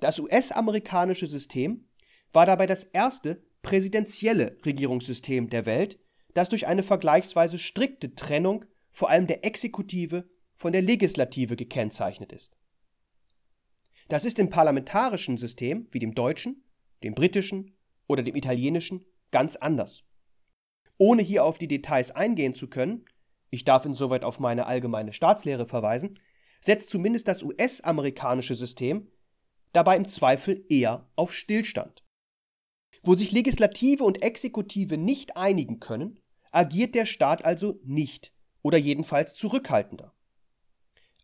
Das US-amerikanische System war dabei das erste präsidentielle Regierungssystem der Welt, das durch eine vergleichsweise strikte Trennung vor allem der Exekutive von der Legislative gekennzeichnet ist. Das ist im parlamentarischen System wie dem deutschen, dem britischen oder dem italienischen ganz anders. Ohne hier auf die Details eingehen zu können, ich darf insoweit auf meine allgemeine Staatslehre verweisen, setzt zumindest das US-amerikanische System dabei im Zweifel eher auf Stillstand. Wo sich Legislative und Exekutive nicht einigen können, agiert der Staat also nicht oder jedenfalls zurückhaltender.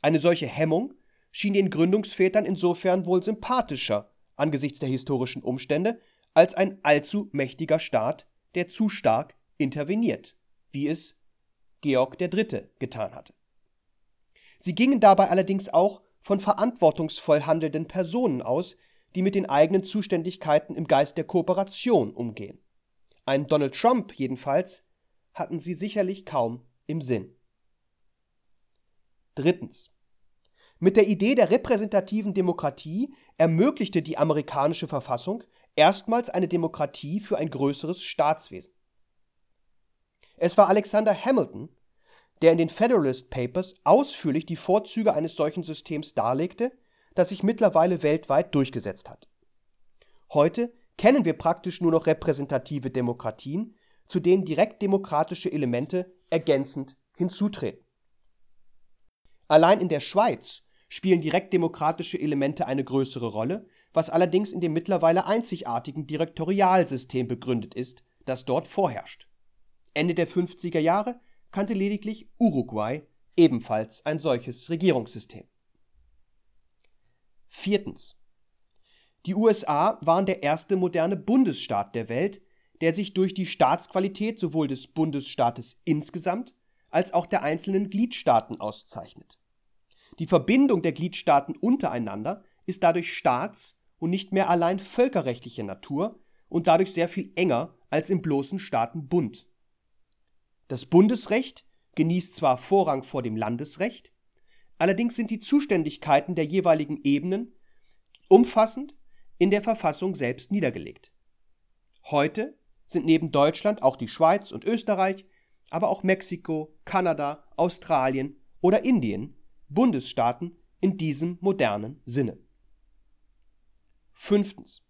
Eine solche Hemmung schien den Gründungsvätern insofern wohl sympathischer angesichts der historischen Umstände als ein allzu mächtiger Staat, der zu stark interveniert, wie es Georg III. getan hatte. Sie gingen dabei allerdings auch von verantwortungsvoll handelnden Personen aus, die mit den eigenen Zuständigkeiten im Geist der Kooperation umgehen. Ein Donald Trump jedenfalls hatten sie sicherlich kaum im Sinn. Drittens. Mit der Idee der repräsentativen Demokratie ermöglichte die amerikanische Verfassung erstmals eine Demokratie für ein größeres Staatswesen. Es war Alexander Hamilton, der in den Federalist Papers ausführlich die Vorzüge eines solchen Systems darlegte das sich mittlerweile weltweit durchgesetzt hat. Heute kennen wir praktisch nur noch repräsentative Demokratien, zu denen direktdemokratische Elemente ergänzend hinzutreten. Allein in der Schweiz spielen direktdemokratische Elemente eine größere Rolle, was allerdings in dem mittlerweile einzigartigen Direktorialsystem begründet ist, das dort vorherrscht. Ende der 50er Jahre kannte lediglich Uruguay ebenfalls ein solches Regierungssystem. Viertens. Die USA waren der erste moderne Bundesstaat der Welt, der sich durch die Staatsqualität sowohl des Bundesstaates insgesamt als auch der einzelnen Gliedstaaten auszeichnet. Die Verbindung der Gliedstaaten untereinander ist dadurch staats- und nicht mehr allein völkerrechtlicher Natur und dadurch sehr viel enger als im bloßen Staatenbund. Das Bundesrecht genießt zwar Vorrang vor dem Landesrecht, Allerdings sind die Zuständigkeiten der jeweiligen Ebenen umfassend in der Verfassung selbst niedergelegt. Heute sind neben Deutschland auch die Schweiz und Österreich, aber auch Mexiko, Kanada, Australien oder Indien Bundesstaaten in diesem modernen Sinne. Fünftens.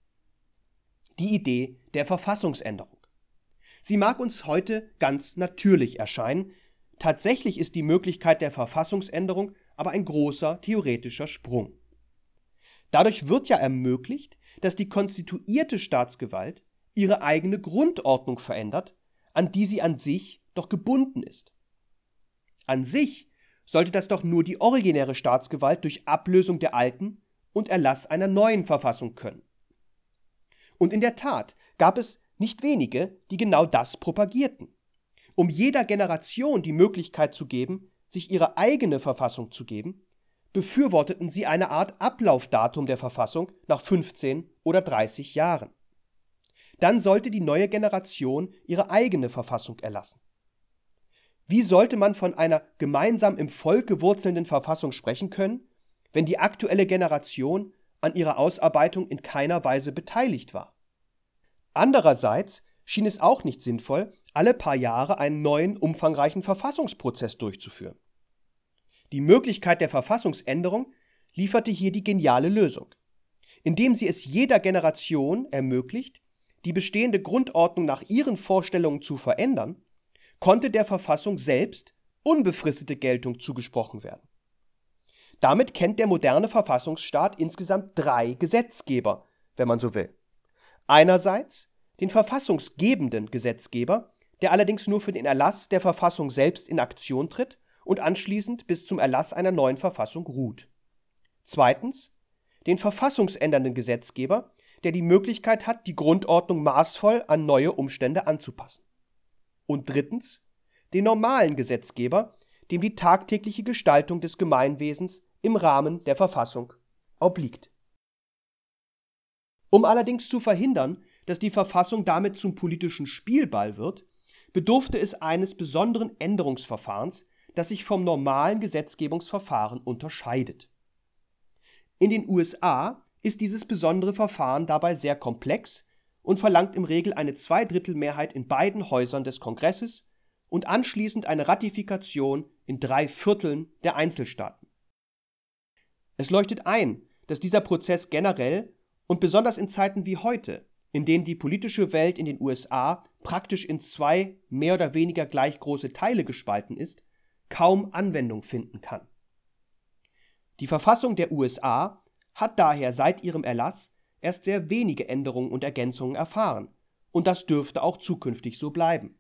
Die Idee der Verfassungsänderung. Sie mag uns heute ganz natürlich erscheinen, tatsächlich ist die Möglichkeit der Verfassungsänderung aber ein großer theoretischer Sprung. Dadurch wird ja ermöglicht, dass die konstituierte Staatsgewalt ihre eigene Grundordnung verändert, an die sie an sich doch gebunden ist. An sich sollte das doch nur die originäre Staatsgewalt durch Ablösung der alten und Erlass einer neuen Verfassung können. Und in der Tat gab es nicht wenige, die genau das propagierten. Um jeder Generation die Möglichkeit zu geben, sich ihre eigene Verfassung zu geben, befürworteten sie eine Art Ablaufdatum der Verfassung nach 15 oder 30 Jahren. Dann sollte die neue Generation ihre eigene Verfassung erlassen. Wie sollte man von einer gemeinsam im Volk gewurzelnden Verfassung sprechen können, wenn die aktuelle Generation an ihrer Ausarbeitung in keiner Weise beteiligt war? Andererseits schien es auch nicht sinnvoll, alle paar Jahre einen neuen umfangreichen Verfassungsprozess durchzuführen. Die Möglichkeit der Verfassungsänderung lieferte hier die geniale Lösung, indem sie es jeder Generation ermöglicht, die bestehende Grundordnung nach ihren Vorstellungen zu verändern, konnte der Verfassung selbst unbefristete Geltung zugesprochen werden. Damit kennt der moderne Verfassungsstaat insgesamt drei Gesetzgeber, wenn man so will. Einerseits den verfassungsgebenden Gesetzgeber, der allerdings nur für den Erlass der Verfassung selbst in Aktion tritt und anschließend bis zum Erlass einer neuen Verfassung ruht. Zweitens den verfassungsändernden Gesetzgeber, der die Möglichkeit hat, die Grundordnung maßvoll an neue Umstände anzupassen. Und drittens den normalen Gesetzgeber, dem die tagtägliche Gestaltung des Gemeinwesens im Rahmen der Verfassung obliegt. Um allerdings zu verhindern, dass die Verfassung damit zum politischen Spielball wird, bedurfte es eines besonderen Änderungsverfahrens, das sich vom normalen Gesetzgebungsverfahren unterscheidet. In den USA ist dieses besondere Verfahren dabei sehr komplex und verlangt im Regel eine Zweidrittelmehrheit in beiden Häusern des Kongresses und anschließend eine Ratifikation in drei Vierteln der Einzelstaaten. Es leuchtet ein, dass dieser Prozess generell und besonders in Zeiten wie heute, in denen die politische Welt in den USA praktisch in zwei mehr oder weniger gleich große Teile gespalten ist, kaum Anwendung finden kann. Die Verfassung der USA hat daher seit ihrem Erlass erst sehr wenige Änderungen und Ergänzungen erfahren, und das dürfte auch zukünftig so bleiben.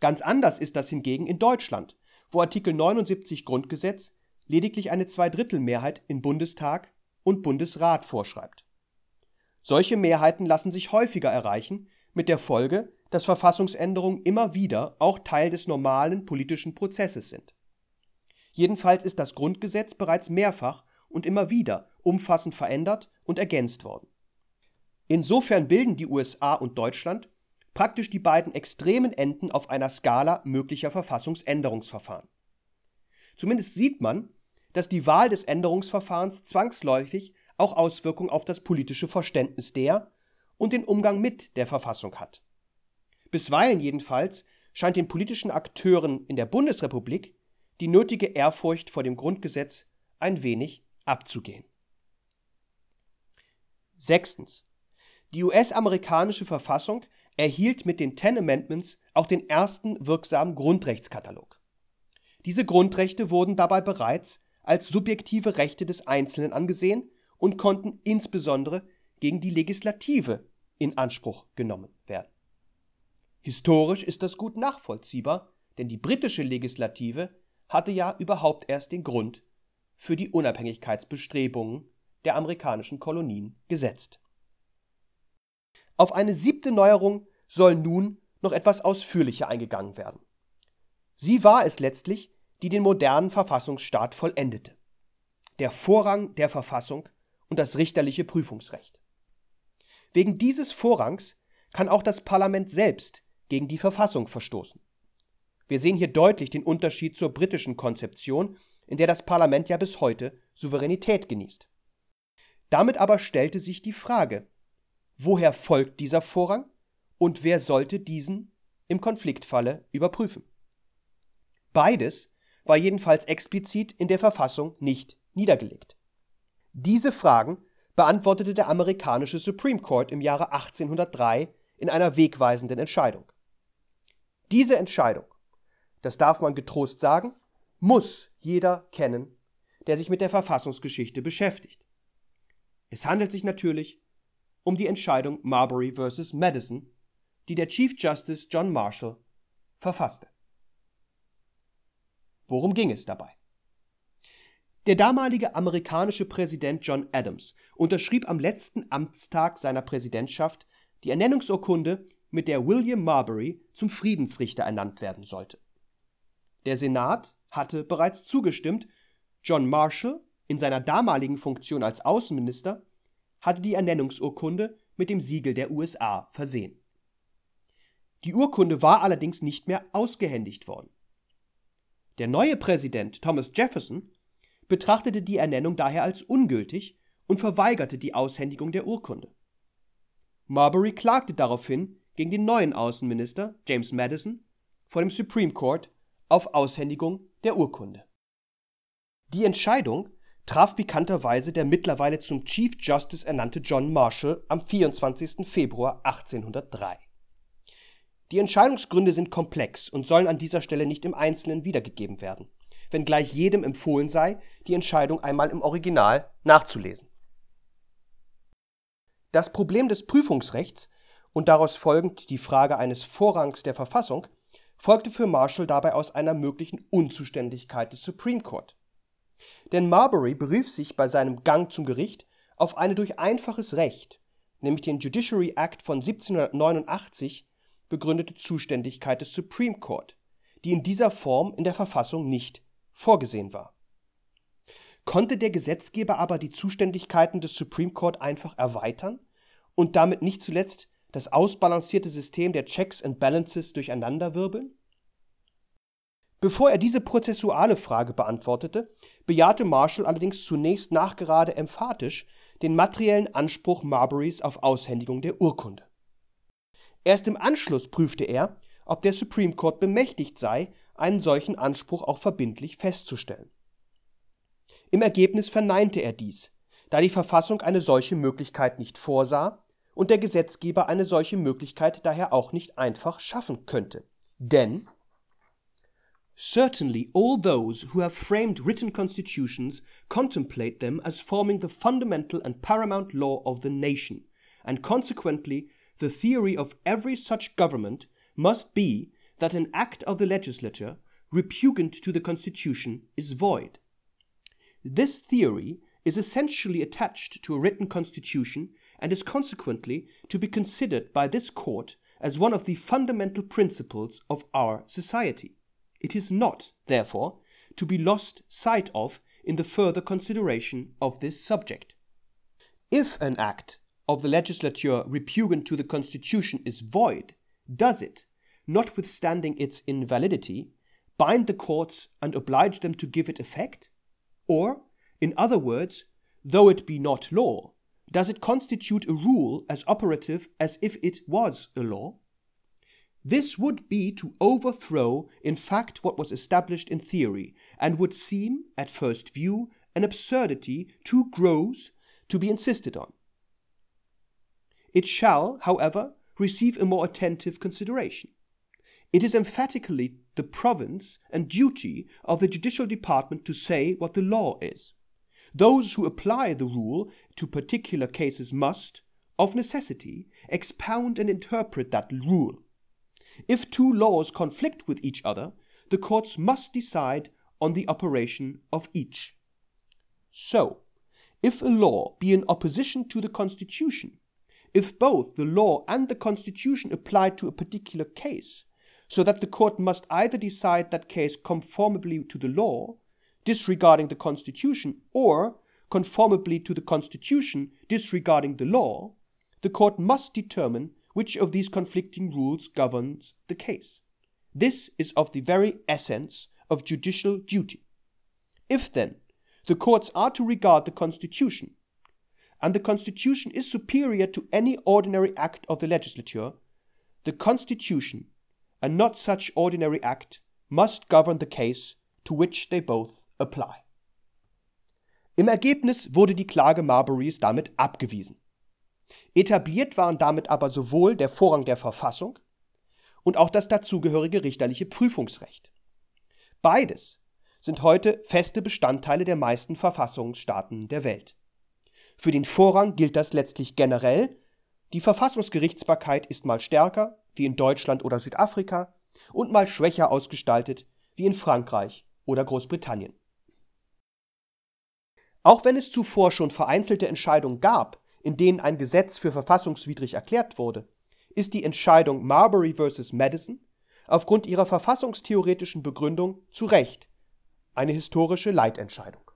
Ganz anders ist das hingegen in Deutschland, wo Artikel 79 Grundgesetz lediglich eine Zweidrittelmehrheit in Bundestag und Bundesrat vorschreibt. Solche Mehrheiten lassen sich häufiger erreichen, mit der Folge, dass Verfassungsänderungen immer wieder auch Teil des normalen politischen Prozesses sind. Jedenfalls ist das Grundgesetz bereits mehrfach und immer wieder umfassend verändert und ergänzt worden. Insofern bilden die USA und Deutschland praktisch die beiden extremen Enden auf einer Skala möglicher Verfassungsänderungsverfahren. Zumindest sieht man, dass die Wahl des Änderungsverfahrens zwangsläufig auch Auswirkungen auf das politische Verständnis der und den Umgang mit der Verfassung hat. Bisweilen jedenfalls scheint den politischen Akteuren in der Bundesrepublik die nötige Ehrfurcht vor dem Grundgesetz ein wenig abzugehen. Sechstens. Die US-amerikanische Verfassung erhielt mit den Ten Amendments auch den ersten wirksamen Grundrechtskatalog. Diese Grundrechte wurden dabei bereits als subjektive Rechte des Einzelnen angesehen und konnten insbesondere gegen die Legislative in Anspruch genommen werden. Historisch ist das gut nachvollziehbar, denn die britische Legislative hatte ja überhaupt erst den Grund für die Unabhängigkeitsbestrebungen der amerikanischen Kolonien gesetzt. Auf eine siebte Neuerung soll nun noch etwas ausführlicher eingegangen werden. Sie war es letztlich, die den modernen Verfassungsstaat vollendete. Der Vorrang der Verfassung und das richterliche Prüfungsrecht. Wegen dieses Vorrangs kann auch das Parlament selbst gegen die Verfassung verstoßen. Wir sehen hier deutlich den Unterschied zur britischen Konzeption, in der das Parlament ja bis heute Souveränität genießt. Damit aber stellte sich die Frage, woher folgt dieser Vorrang und wer sollte diesen im Konfliktfalle überprüfen? Beides war jedenfalls explizit in der Verfassung nicht niedergelegt. Diese Fragen beantwortete der amerikanische Supreme Court im Jahre 1803 in einer wegweisenden Entscheidung. Diese Entscheidung das darf man getrost sagen, muss jeder kennen, der sich mit der Verfassungsgeschichte beschäftigt. Es handelt sich natürlich um die Entscheidung Marbury vs. Madison, die der Chief Justice John Marshall verfasste. Worum ging es dabei? Der damalige amerikanische Präsident John Adams unterschrieb am letzten Amtstag seiner Präsidentschaft die Ernennungsurkunde, mit der William Marbury zum Friedensrichter ernannt werden sollte. Der Senat hatte bereits zugestimmt, John Marshall in seiner damaligen Funktion als Außenminister hatte die Ernennungsurkunde mit dem Siegel der USA versehen. Die Urkunde war allerdings nicht mehr ausgehändigt worden. Der neue Präsident Thomas Jefferson betrachtete die Ernennung daher als ungültig und verweigerte die Aushändigung der Urkunde. Marbury klagte daraufhin gegen den neuen Außenminister James Madison vor dem Supreme Court auf Aushändigung der Urkunde Die Entscheidung traf bekannterweise der mittlerweile zum Chief Justice ernannte John Marshall am 24. Februar 1803. Die Entscheidungsgründe sind komplex und sollen an dieser Stelle nicht im Einzelnen wiedergegeben werden, wenngleich jedem empfohlen sei, die Entscheidung einmal im Original nachzulesen. Das Problem des Prüfungsrechts und daraus folgend die Frage eines Vorrangs der Verfassung folgte für Marshall dabei aus einer möglichen Unzuständigkeit des Supreme Court. Denn Marbury berief sich bei seinem Gang zum Gericht auf eine durch einfaches Recht, nämlich den Judiciary Act von 1789, begründete Zuständigkeit des Supreme Court, die in dieser Form in der Verfassung nicht vorgesehen war. Konnte der Gesetzgeber aber die Zuständigkeiten des Supreme Court einfach erweitern und damit nicht zuletzt das ausbalancierte System der Checks and Balances durcheinanderwirbeln? Bevor er diese prozessuale Frage beantwortete, bejahte Marshall allerdings zunächst nachgerade emphatisch den materiellen Anspruch Marburys auf Aushändigung der Urkunde. Erst im Anschluss prüfte er, ob der Supreme Court bemächtigt sei, einen solchen Anspruch auch verbindlich festzustellen. Im Ergebnis verneinte er dies, da die Verfassung eine solche Möglichkeit nicht vorsah und der Gesetzgeber eine solche Möglichkeit daher auch nicht einfach schaffen könnte. Denn Certainly all those who have framed written constitutions contemplate them as forming the fundamental and paramount law of the nation, and consequently the theory of every such government must be that an act of the legislature repugnant to the Constitution is void. This theory is essentially attached to a written constitution and is consequently to be considered by this court as one of the fundamental principles of our society. It is not, therefore, to be lost sight of in the further consideration of this subject. If an act of the legislature repugnant to the Constitution is void, does it, notwithstanding its invalidity, bind the courts and oblige them to give it effect? Or, in other words, though it be not law, does it constitute a rule as operative as if it was a law? This would be to overthrow in fact what was established in theory, and would seem, at first view, an absurdity too gross to be insisted on. It shall, however, receive a more attentive consideration. It is emphatically the province and duty of the judicial department to say what the law is. Those who apply the rule to particular cases must, of necessity, expound and interpret that rule. If two laws conflict with each other, the courts must decide on the operation of each. So, if a law be in opposition to the Constitution, if both the law and the Constitution apply to a particular case, so that the court must either decide that case conformably to the law disregarding the Constitution, or, conformably to the Constitution, disregarding the law, the court must determine which of these conflicting rules governs the case. This is of the very essence of judicial duty. If, then, the courts are to regard the Constitution, and the Constitution is superior to any ordinary act of the legislature, the Constitution, and not such ordinary act, must govern the case to which they both apply. Im Ergebnis wurde die Klage Marburys damit abgewiesen. Etabliert waren damit aber sowohl der Vorrang der Verfassung und auch das dazugehörige richterliche Prüfungsrecht. Beides sind heute feste Bestandteile der meisten Verfassungsstaaten der Welt. Für den Vorrang gilt das letztlich generell, die Verfassungsgerichtsbarkeit ist mal stärker, wie in Deutschland oder Südafrika, und mal schwächer ausgestaltet, wie in Frankreich oder Großbritannien. Auch wenn es zuvor schon vereinzelte Entscheidungen gab, in denen ein Gesetz für verfassungswidrig erklärt wurde, ist die Entscheidung Marbury vs. Madison aufgrund ihrer verfassungstheoretischen Begründung zu Recht eine historische Leitentscheidung.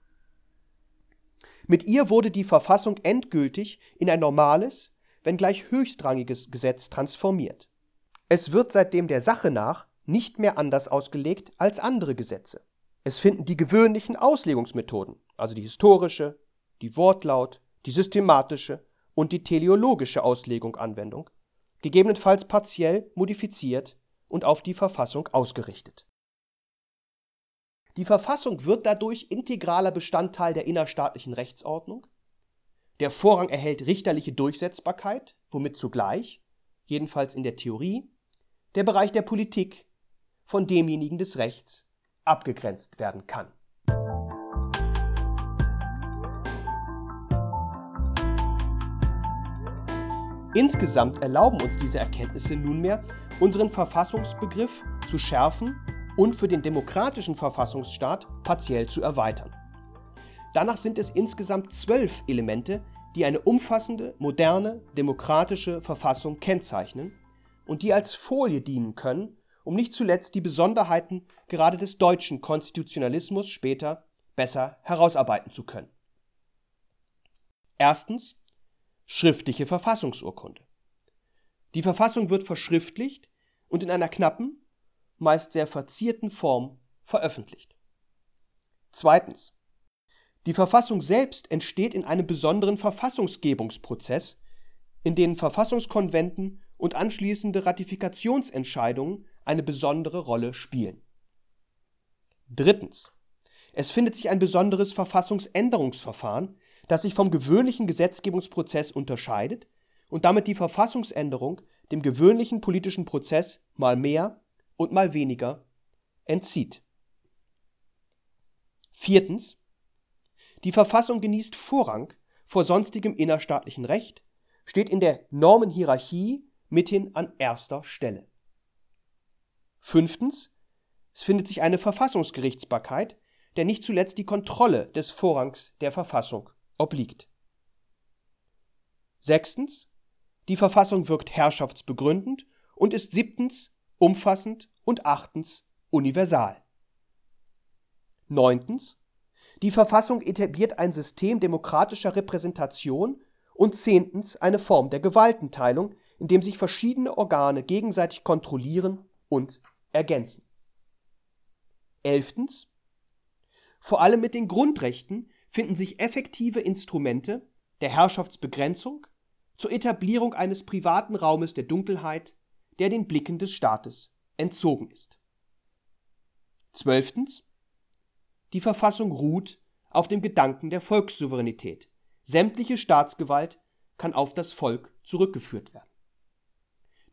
Mit ihr wurde die Verfassung endgültig in ein normales, wenngleich höchstrangiges Gesetz transformiert. Es wird seitdem der Sache nach nicht mehr anders ausgelegt als andere Gesetze. Es finden die gewöhnlichen Auslegungsmethoden, also die historische, die Wortlaut, die systematische und die teleologische Auslegung Anwendung, gegebenenfalls partiell modifiziert und auf die Verfassung ausgerichtet. Die Verfassung wird dadurch integraler Bestandteil der innerstaatlichen Rechtsordnung. Der Vorrang erhält richterliche Durchsetzbarkeit, womit zugleich, jedenfalls in der Theorie, der Bereich der Politik von demjenigen des Rechts abgegrenzt werden kann. Insgesamt erlauben uns diese Erkenntnisse nunmehr, unseren Verfassungsbegriff zu schärfen und für den demokratischen Verfassungsstaat partiell zu erweitern. Danach sind es insgesamt zwölf Elemente, die eine umfassende, moderne, demokratische Verfassung kennzeichnen und die als Folie dienen können, um nicht zuletzt die Besonderheiten gerade des deutschen Konstitutionalismus später besser herausarbeiten zu können. Erstens schriftliche Verfassungsurkunde. Die Verfassung wird verschriftlicht und in einer knappen, meist sehr verzierten Form veröffentlicht. Zweitens. Die Verfassung selbst entsteht in einem besonderen Verfassungsgebungsprozess, in dem Verfassungskonventen und anschließende Ratifikationsentscheidungen eine besondere Rolle spielen. Drittens. Es findet sich ein besonderes Verfassungsänderungsverfahren, das sich vom gewöhnlichen Gesetzgebungsprozess unterscheidet und damit die Verfassungsänderung dem gewöhnlichen politischen Prozess mal mehr und mal weniger entzieht. Viertens. Die Verfassung genießt Vorrang vor sonstigem innerstaatlichen Recht, steht in der Normenhierarchie mithin an erster Stelle. Fünftens. Es findet sich eine Verfassungsgerichtsbarkeit, der nicht zuletzt die Kontrolle des Vorrangs der Verfassung obliegt. Sechstens. Die Verfassung wirkt herrschaftsbegründend und ist siebtens umfassend und achtens universal. Neuntens. Die Verfassung etabliert ein System demokratischer Repräsentation und zehntens eine Form der Gewaltenteilung, in dem sich verschiedene Organe gegenseitig kontrollieren und ergänzen. Elftens. Vor allem mit den Grundrechten finden sich effektive Instrumente der Herrschaftsbegrenzung zur Etablierung eines privaten Raumes der Dunkelheit, der den Blicken des Staates entzogen ist. Zwölftens. Die Verfassung ruht auf dem Gedanken der Volkssouveränität. Sämtliche Staatsgewalt kann auf das Volk zurückgeführt werden.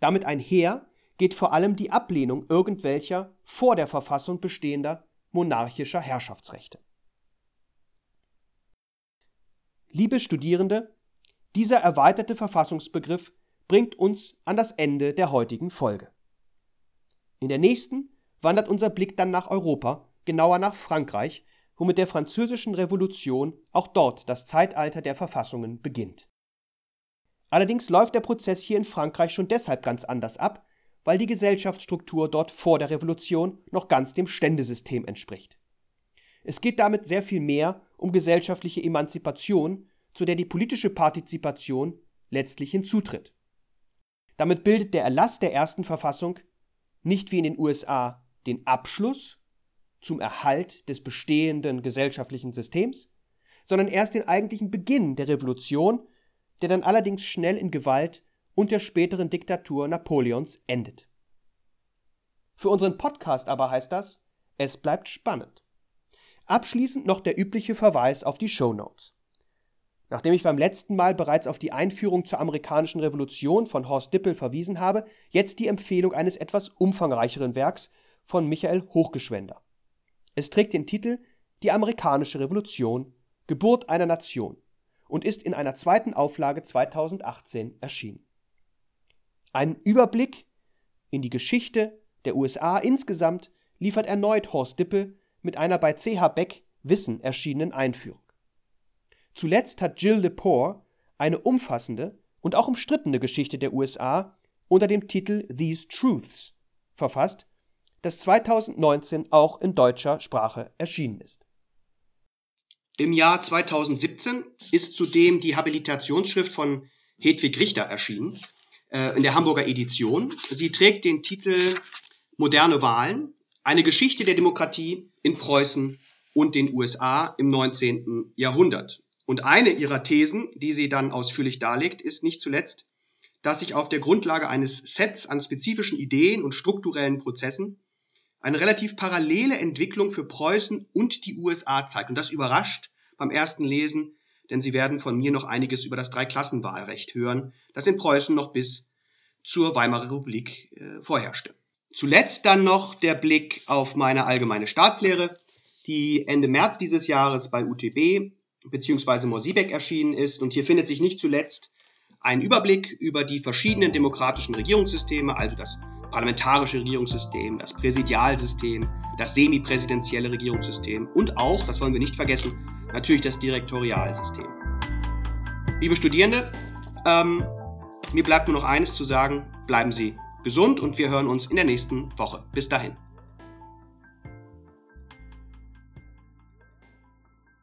Damit einher geht vor allem die Ablehnung irgendwelcher vor der Verfassung bestehender monarchischer Herrschaftsrechte. Liebe Studierende, dieser erweiterte Verfassungsbegriff bringt uns an das Ende der heutigen Folge. In der nächsten wandert unser Blick dann nach Europa, genauer nach Frankreich, wo mit der Französischen Revolution auch dort das Zeitalter der Verfassungen beginnt. Allerdings läuft der Prozess hier in Frankreich schon deshalb ganz anders ab, weil die Gesellschaftsstruktur dort vor der Revolution noch ganz dem Ständesystem entspricht. Es geht damit sehr viel mehr um gesellschaftliche Emanzipation, zu der die politische Partizipation letztlich hinzutritt. Damit bildet der Erlass der ersten Verfassung nicht wie in den USA den Abschluss zum Erhalt des bestehenden gesellschaftlichen Systems, sondern erst den eigentlichen Beginn der Revolution, der dann allerdings schnell in Gewalt und der späteren Diktatur Napoleons endet. Für unseren Podcast aber heißt das, es bleibt spannend. Abschließend noch der übliche Verweis auf die Show Notes. Nachdem ich beim letzten Mal bereits auf die Einführung zur amerikanischen Revolution von Horst Dippel verwiesen habe, jetzt die Empfehlung eines etwas umfangreicheren Werks von Michael Hochgeschwender. Es trägt den Titel Die amerikanische Revolution Geburt einer Nation und ist in einer zweiten Auflage 2018 erschienen. Einen Überblick in die Geschichte der USA insgesamt liefert erneut Horst Dippel mit einer bei CH Beck Wissen erschienenen Einführung. Zuletzt hat Jill Lepore eine umfassende und auch umstrittene Geschichte der USA unter dem Titel These Truths verfasst, das 2019 auch in deutscher Sprache erschienen ist. Im Jahr 2017 ist zudem die Habilitationsschrift von Hedwig Richter erschienen, äh, in der Hamburger Edition. Sie trägt den Titel Moderne Wahlen, eine Geschichte der Demokratie in Preußen und den USA im 19. Jahrhundert. Und eine ihrer Thesen, die sie dann ausführlich darlegt, ist nicht zuletzt, dass sich auf der Grundlage eines Sets an spezifischen Ideen und strukturellen Prozessen eine relativ parallele Entwicklung für Preußen und die USA zeigt. Und das überrascht beim ersten Lesen, denn Sie werden von mir noch einiges über das Dreiklassenwahlrecht hören, das in Preußen noch bis zur Weimarer Republik äh, vorherrschte. Zuletzt dann noch der Blick auf meine allgemeine Staatslehre, die Ende März dieses Jahres bei UTB bzw. Morsiebeck erschienen ist. Und hier findet sich nicht zuletzt ein Überblick über die verschiedenen demokratischen Regierungssysteme, also das parlamentarische Regierungssystem, das Präsidialsystem, das semipräsidentielle Regierungssystem und auch, das wollen wir nicht vergessen, natürlich das Direktorialsystem. Liebe Studierende, ähm, mir bleibt nur noch eines zu sagen, bleiben Sie gesund und wir hören uns in der nächsten Woche. Bis dahin.